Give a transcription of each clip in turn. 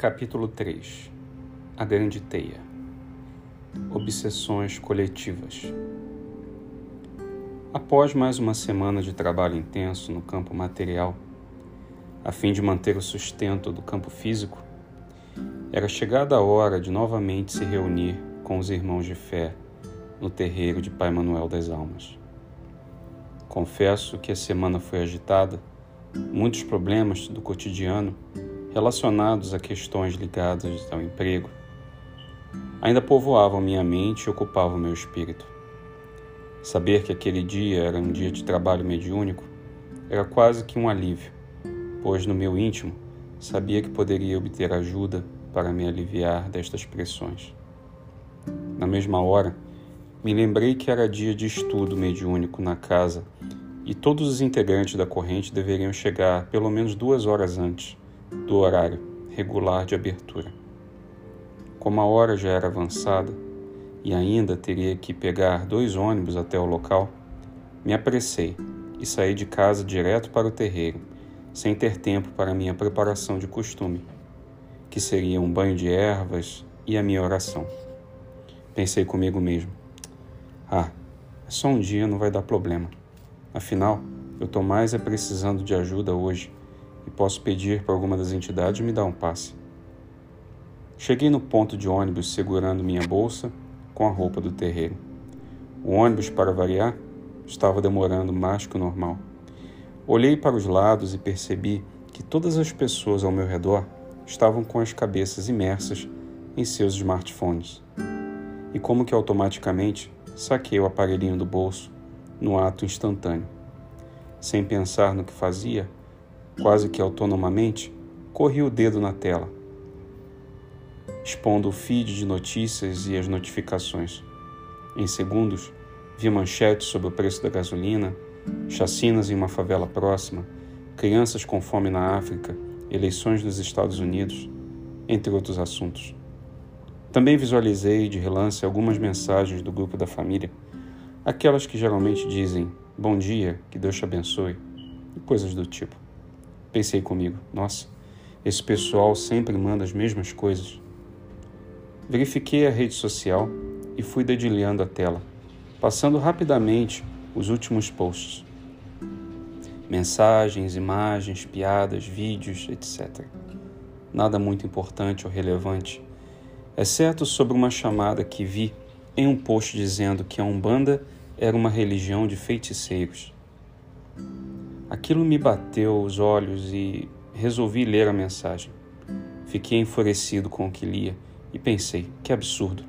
Capítulo 3 A Grande Teia. Obsessões Coletivas. Após mais uma semana de trabalho intenso no campo material, a fim de manter o sustento do campo físico, era chegada a hora de novamente se reunir com os irmãos de fé no terreiro de Pai Manuel das Almas. Confesso que a semana foi agitada, muitos problemas do cotidiano relacionados a questões ligadas ao emprego, ainda povoavam minha mente e ocupavam meu espírito. Saber que aquele dia era um dia de trabalho mediúnico era quase que um alívio, pois no meu íntimo sabia que poderia obter ajuda para me aliviar destas pressões. Na mesma hora, me lembrei que era dia de estudo mediúnico na casa e todos os integrantes da corrente deveriam chegar pelo menos duas horas antes do horário regular de abertura. Como a hora já era avançada e ainda teria que pegar dois ônibus até o local, me apressei e saí de casa direto para o terreiro, sem ter tempo para minha preparação de costume, que seria um banho de ervas e a minha oração. Pensei comigo mesmo: ah, só um dia, não vai dar problema. Afinal, eu estou mais é precisando de ajuda hoje e posso pedir para alguma das entidades me dar um passe. Cheguei no ponto de ônibus segurando minha bolsa com a roupa do terreiro. O ônibus, para variar, estava demorando mais que o normal. Olhei para os lados e percebi que todas as pessoas ao meu redor estavam com as cabeças imersas em seus smartphones. E como que automaticamente saquei o aparelhinho do bolso no ato instantâneo. Sem pensar no que fazia, quase que autonomamente, corri o dedo na tela, expondo o feed de notícias e as notificações. Em segundos, vi manchetes sobre o preço da gasolina, chacinas em uma favela próxima, crianças com fome na África, eleições nos Estados Unidos, entre outros assuntos. Também visualizei de relance algumas mensagens do grupo da família, aquelas que geralmente dizem bom dia, que Deus te abençoe, e coisas do tipo. Pensei comigo, nossa, esse pessoal sempre manda as mesmas coisas. Verifiquei a rede social e fui dedilhando a tela, passando rapidamente os últimos posts. Mensagens, imagens, piadas, vídeos, etc. Nada muito importante ou relevante, exceto sobre uma chamada que vi em um post dizendo que a Umbanda era uma religião de feiticeiros. Aquilo me bateu os olhos e resolvi ler a mensagem. Fiquei enfurecido com o que lia e pensei: que absurdo!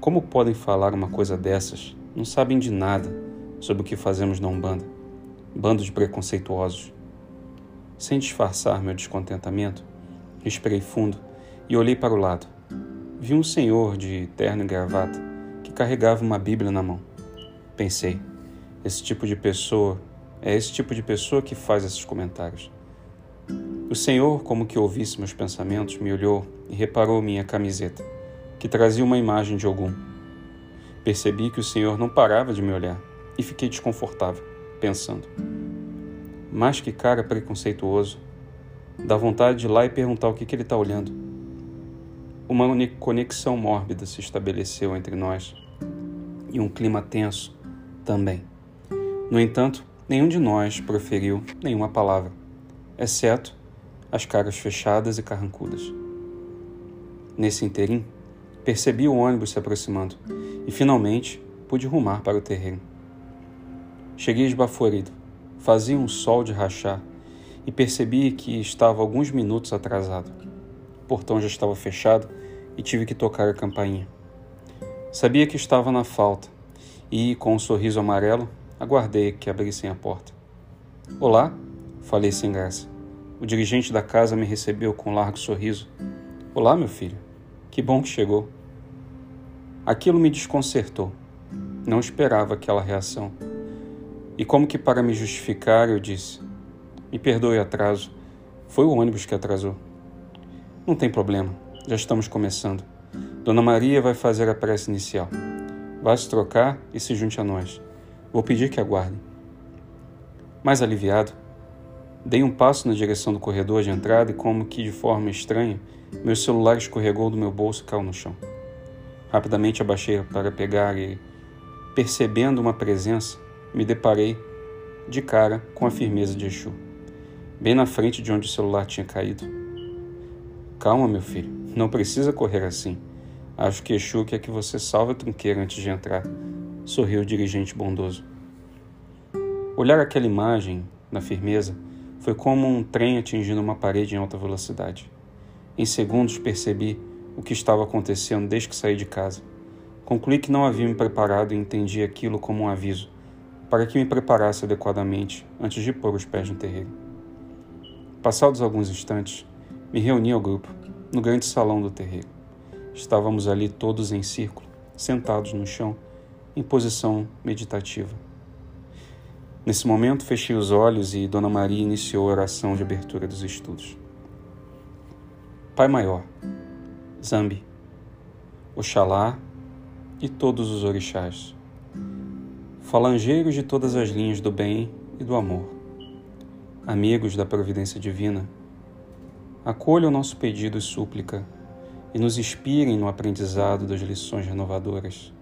Como podem falar uma coisa dessas? Não sabem de nada sobre o que fazemos na Umbanda. Bando de preconceituosos. Sem disfarçar meu descontentamento, respirei fundo e olhei para o lado. Vi um senhor de terno e gravata que carregava uma Bíblia na mão. Pensei: esse tipo de pessoa é esse tipo de pessoa que faz esses comentários. O Senhor, como que ouvisse meus pensamentos, me olhou e reparou minha camiseta, que trazia uma imagem de algum. Percebi que o Senhor não parava de me olhar e fiquei desconfortável, pensando: mas que cara preconceituoso. Dá vontade de ir lá e perguntar o que, que ele está olhando. Uma conexão mórbida se estabeleceu entre nós e um clima tenso também. No entanto, Nenhum de nós proferiu nenhuma palavra, exceto as caras fechadas e carrancudas. Nesse interim, percebi o ônibus se aproximando e finalmente pude rumar para o terreno. Cheguei esbaforido, fazia um sol de rachar e percebi que estava alguns minutos atrasado. O portão já estava fechado e tive que tocar a campainha. Sabia que estava na falta e, com um sorriso amarelo, Aguardei que abrissem a porta. Olá, falei sem graça. O dirigente da casa me recebeu com um largo sorriso. Olá, meu filho. Que bom que chegou. Aquilo me desconcertou. Não esperava aquela reação. E como que para me justificar, eu disse: Me perdoe o atraso. Foi o ônibus que atrasou. Não tem problema. Já estamos começando. Dona Maria vai fazer a prece inicial. Vá se trocar e se junte a nós. Vou pedir que aguardem. Mais aliviado, Dei um passo na direção do corredor de entrada e, como que de forma estranha, meu celular escorregou do meu bolso e caiu no chão. Rapidamente abaixei para pegar e, percebendo uma presença, me deparei de cara com a firmeza de Exu, bem na frente de onde o celular tinha caído. Calma, meu filho, não precisa correr assim. Acho que Exu quer que você salve a trinqueira antes de entrar, sorriu o dirigente bondoso. Olhar aquela imagem, na firmeza, foi como um trem atingindo uma parede em alta velocidade. Em segundos percebi o que estava acontecendo desde que saí de casa. Concluí que não havia me preparado e entendi aquilo como um aviso, para que me preparasse adequadamente antes de pôr os pés no terreiro. Passados alguns instantes, me reuni ao grupo, no grande salão do terreiro. Estávamos ali todos em círculo, sentados no chão, em posição meditativa. Nesse momento, fechei os olhos e Dona Maria iniciou a oração de abertura dos estudos. Pai Maior, Zambi, Oxalá e todos os orixás, falangeiros de todas as linhas do bem e do amor, amigos da providência divina, acolham nosso pedido e súplica e nos inspirem no aprendizado das lições renovadoras.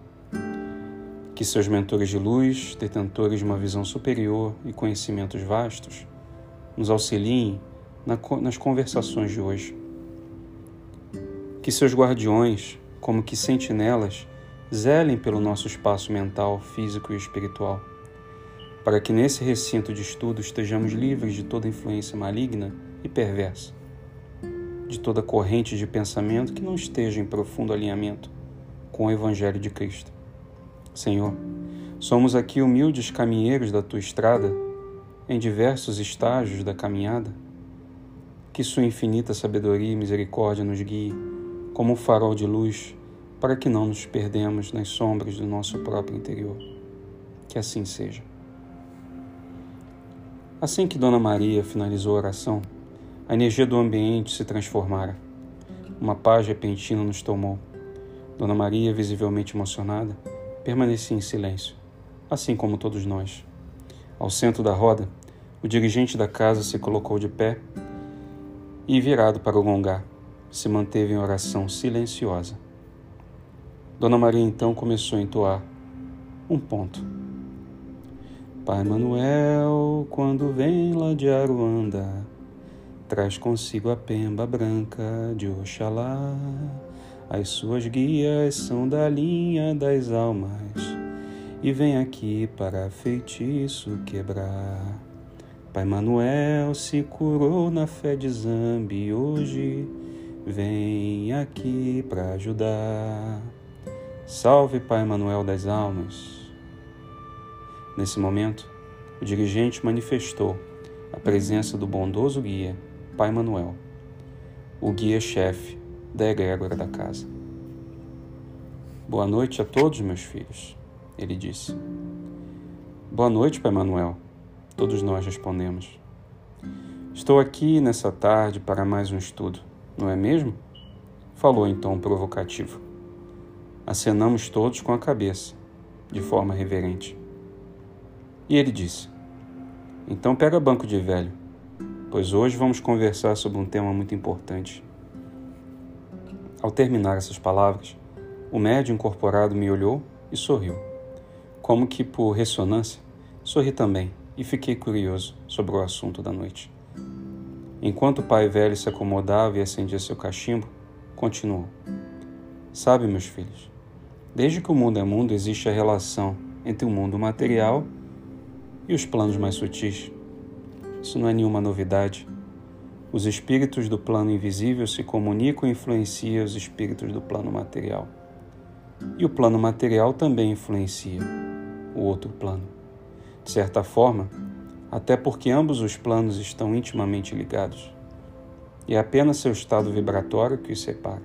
Que seus mentores de luz, detentores de uma visão superior e conhecimentos vastos, nos auxiliem nas conversações de hoje que seus guardiões, como que sentinelas, zelem pelo nosso espaço mental, físico e espiritual, para que nesse recinto de estudo estejamos livres de toda influência maligna e perversa, de toda corrente de pensamento que não esteja em profundo alinhamento com o Evangelho de Cristo. Senhor, somos aqui humildes caminheiros da tua estrada, em diversos estágios da caminhada. Que Sua infinita sabedoria e misericórdia nos guie como um farol de luz, para que não nos perdemos nas sombras do nosso próprio interior. Que assim seja. Assim que Dona Maria finalizou a oração, a energia do ambiente se transformara. Uma paz repentina nos tomou. Dona Maria, visivelmente emocionada, permanecia em silêncio, assim como todos nós. Ao centro da roda, o dirigente da casa se colocou de pé e, virado para o gongar, se manteve em oração silenciosa. Dona Maria então começou a entoar um ponto. Pai Manuel, quando vem lá de Aruanda, traz consigo a pemba branca de Oxalá. As suas guias são da linha das almas e vem aqui para feitiço quebrar. Pai Manuel se curou na fé de Zambi hoje vem aqui para ajudar. Salve Pai Manuel das Almas. Nesse momento, o dirigente manifestou a presença do bondoso guia, Pai Manuel, o guia-chefe da egrégora da casa. Boa noite a todos, meus filhos, ele disse. Boa noite, Pai Manuel, todos nós respondemos. Estou aqui nessa tarde para mais um estudo não é mesmo? Falou em tom provocativo. Acenamos todos com a cabeça, de forma reverente. E ele disse: Então pega banco de velho, pois hoje vamos conversar sobre um tema muito importante. Ao terminar essas palavras, o médium incorporado me olhou e sorriu. Como que por ressonância, sorri também e fiquei curioso sobre o assunto da noite. Enquanto o pai velho se acomodava e acendia seu cachimbo, continuou: Sabe, meus filhos, desde que o mundo é mundo existe a relação entre o mundo material e os planos mais sutis. Isso não é nenhuma novidade. Os espíritos do plano invisível se comunicam e influenciam os espíritos do plano material. E o plano material também influencia o outro plano. De certa forma, até porque ambos os planos estão intimamente ligados, e é apenas seu estado vibratório que os separa.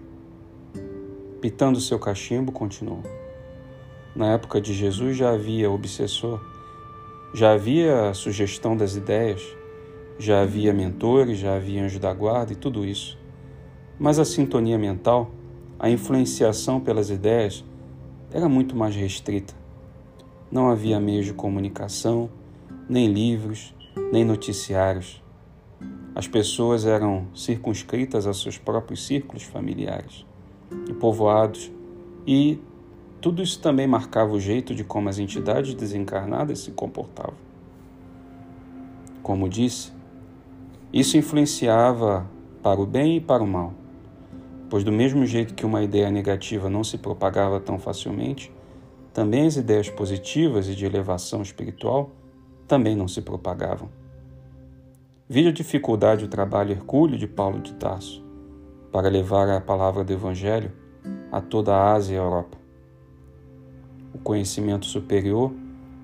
Pitando seu cachimbo, continuou. Na época de Jesus já havia obsessor, já havia a sugestão das ideias, já havia mentores, já havia anjo da guarda e tudo isso. Mas a sintonia mental, a influenciação pelas ideias, era muito mais restrita. Não havia meio de comunicação, nem livros, nem noticiários, as pessoas eram circunscritas a seus próprios círculos familiares e povoados, e tudo isso também marcava o jeito de como as entidades desencarnadas se comportavam. Como disse, isso influenciava para o bem e para o mal, pois, do mesmo jeito que uma ideia negativa não se propagava tão facilmente, também as ideias positivas e de elevação espiritual também não se propagavam. Vi a dificuldade o trabalho hercúleo de Paulo de Tarso para levar a palavra do Evangelho a toda a Ásia e a Europa. O conhecimento superior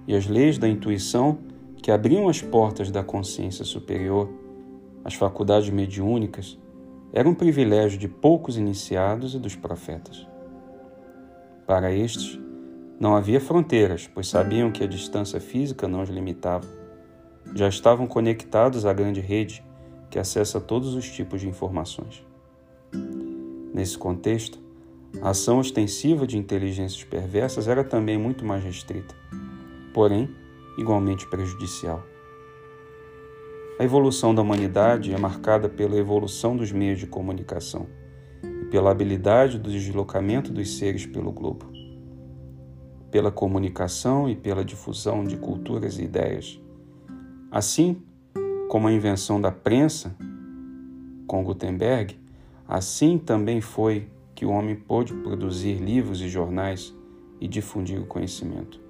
e as leis da intuição que abriam as portas da consciência superior, as faculdades mediúnicas, eram um privilégio de poucos iniciados e dos profetas. Para estes, não havia fronteiras, pois sabiam que a distância física não os limitava. Já estavam conectados à grande rede que acessa todos os tipos de informações. Nesse contexto, a ação ostensiva de inteligências perversas era também muito mais restrita, porém igualmente prejudicial. A evolução da humanidade é marcada pela evolução dos meios de comunicação e pela habilidade do deslocamento dos seres pelo globo, pela comunicação e pela difusão de culturas e ideias. Assim como a invenção da prensa com Gutenberg, assim também foi que o homem pôde produzir livros e jornais e difundir o conhecimento.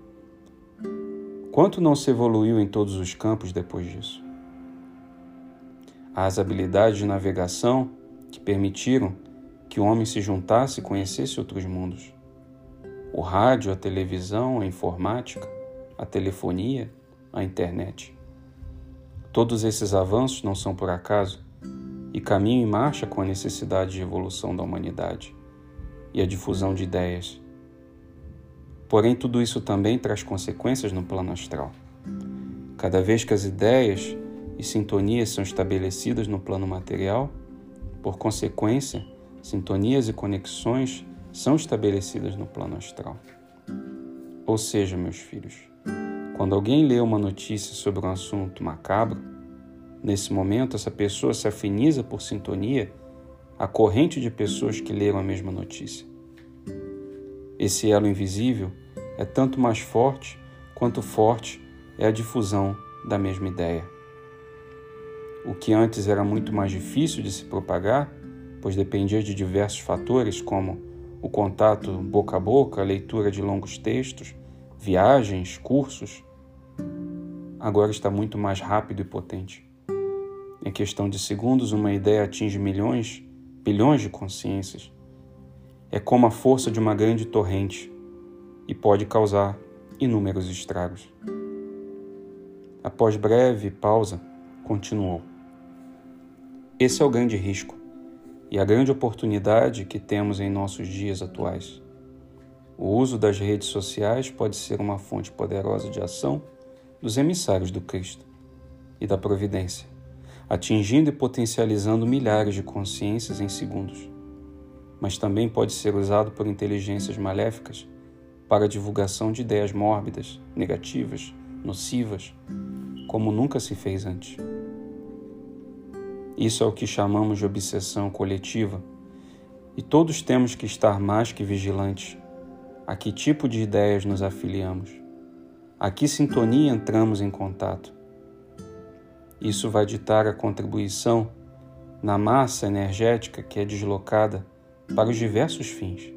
Quanto não se evoluiu em todos os campos depois disso? As habilidades de navegação que permitiram que o homem se juntasse e conhecesse outros mundos. O rádio, a televisão, a informática, a telefonia, a internet. Todos esses avanços não são por acaso e caminham em marcha com a necessidade de evolução da humanidade e a difusão de ideias. Porém, tudo isso também traz consequências no plano astral. Cada vez que as ideias e sintonias são estabelecidas no plano material, por consequência, sintonias e conexões são estabelecidas no plano astral. Ou seja, meus filhos, quando alguém lê uma notícia sobre um assunto macabro, nesse momento essa pessoa se afiniza por sintonia a corrente de pessoas que leram a mesma notícia. Esse elo invisível é tanto mais forte quanto forte é a difusão da mesma ideia. O que antes era muito mais difícil de se propagar, pois dependia de diversos fatores como o contato boca a boca, a leitura de longos textos, viagens, cursos, agora está muito mais rápido e potente. Em questão de segundos, uma ideia atinge milhões bilhões de consciências. É como a força de uma grande torrente e pode causar inúmeros estragos. Após breve pausa, continuou. Esse é o grande risco e a grande oportunidade que temos em nossos dias atuais. O uso das redes sociais pode ser uma fonte poderosa de ação dos emissários do Cristo e da providência atingindo e potencializando milhares de consciências em segundos. Mas também pode ser usado por inteligências maléficas para a divulgação de ideias mórbidas, negativas, nocivas, como nunca se fez antes. Isso é o que chamamos de obsessão coletiva, e todos temos que estar mais que vigilantes a que tipo de ideias nos afiliamos, a que sintonia entramos em contato isso vai ditar a contribuição na massa energética que é deslocada para os diversos fins.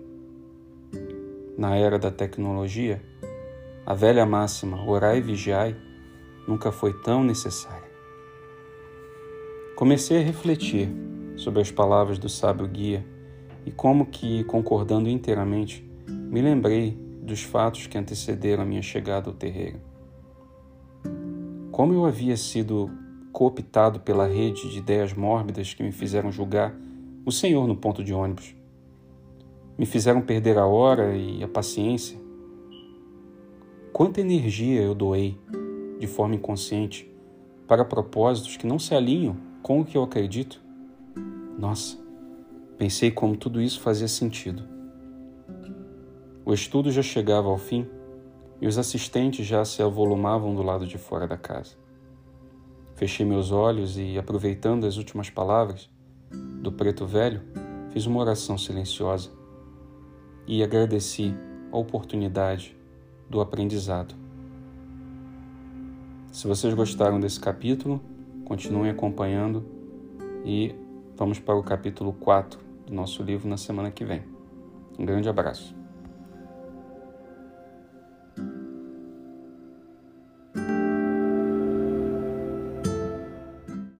Na era da tecnologia, a velha máxima orai e vigiai nunca foi tão necessária. Comecei a refletir sobre as palavras do sábio guia e como que, concordando inteiramente, me lembrei dos fatos que antecederam a minha chegada ao terreiro. Como eu havia sido cooptado pela rede de ideias mórbidas que me fizeram julgar o Senhor no ponto de ônibus. Me fizeram perder a hora e a paciência. Quanta energia eu doei, de forma inconsciente, para propósitos que não se alinham com o que eu acredito? Nossa, pensei como tudo isso fazia sentido. O estudo já chegava ao fim e os assistentes já se avolumavam do lado de fora da casa. Fechei meus olhos e, aproveitando as últimas palavras do preto velho, fiz uma oração silenciosa e agradeci a oportunidade do aprendizado. Se vocês gostaram desse capítulo, continuem acompanhando e vamos para o capítulo 4 do nosso livro na semana que vem. Um grande abraço.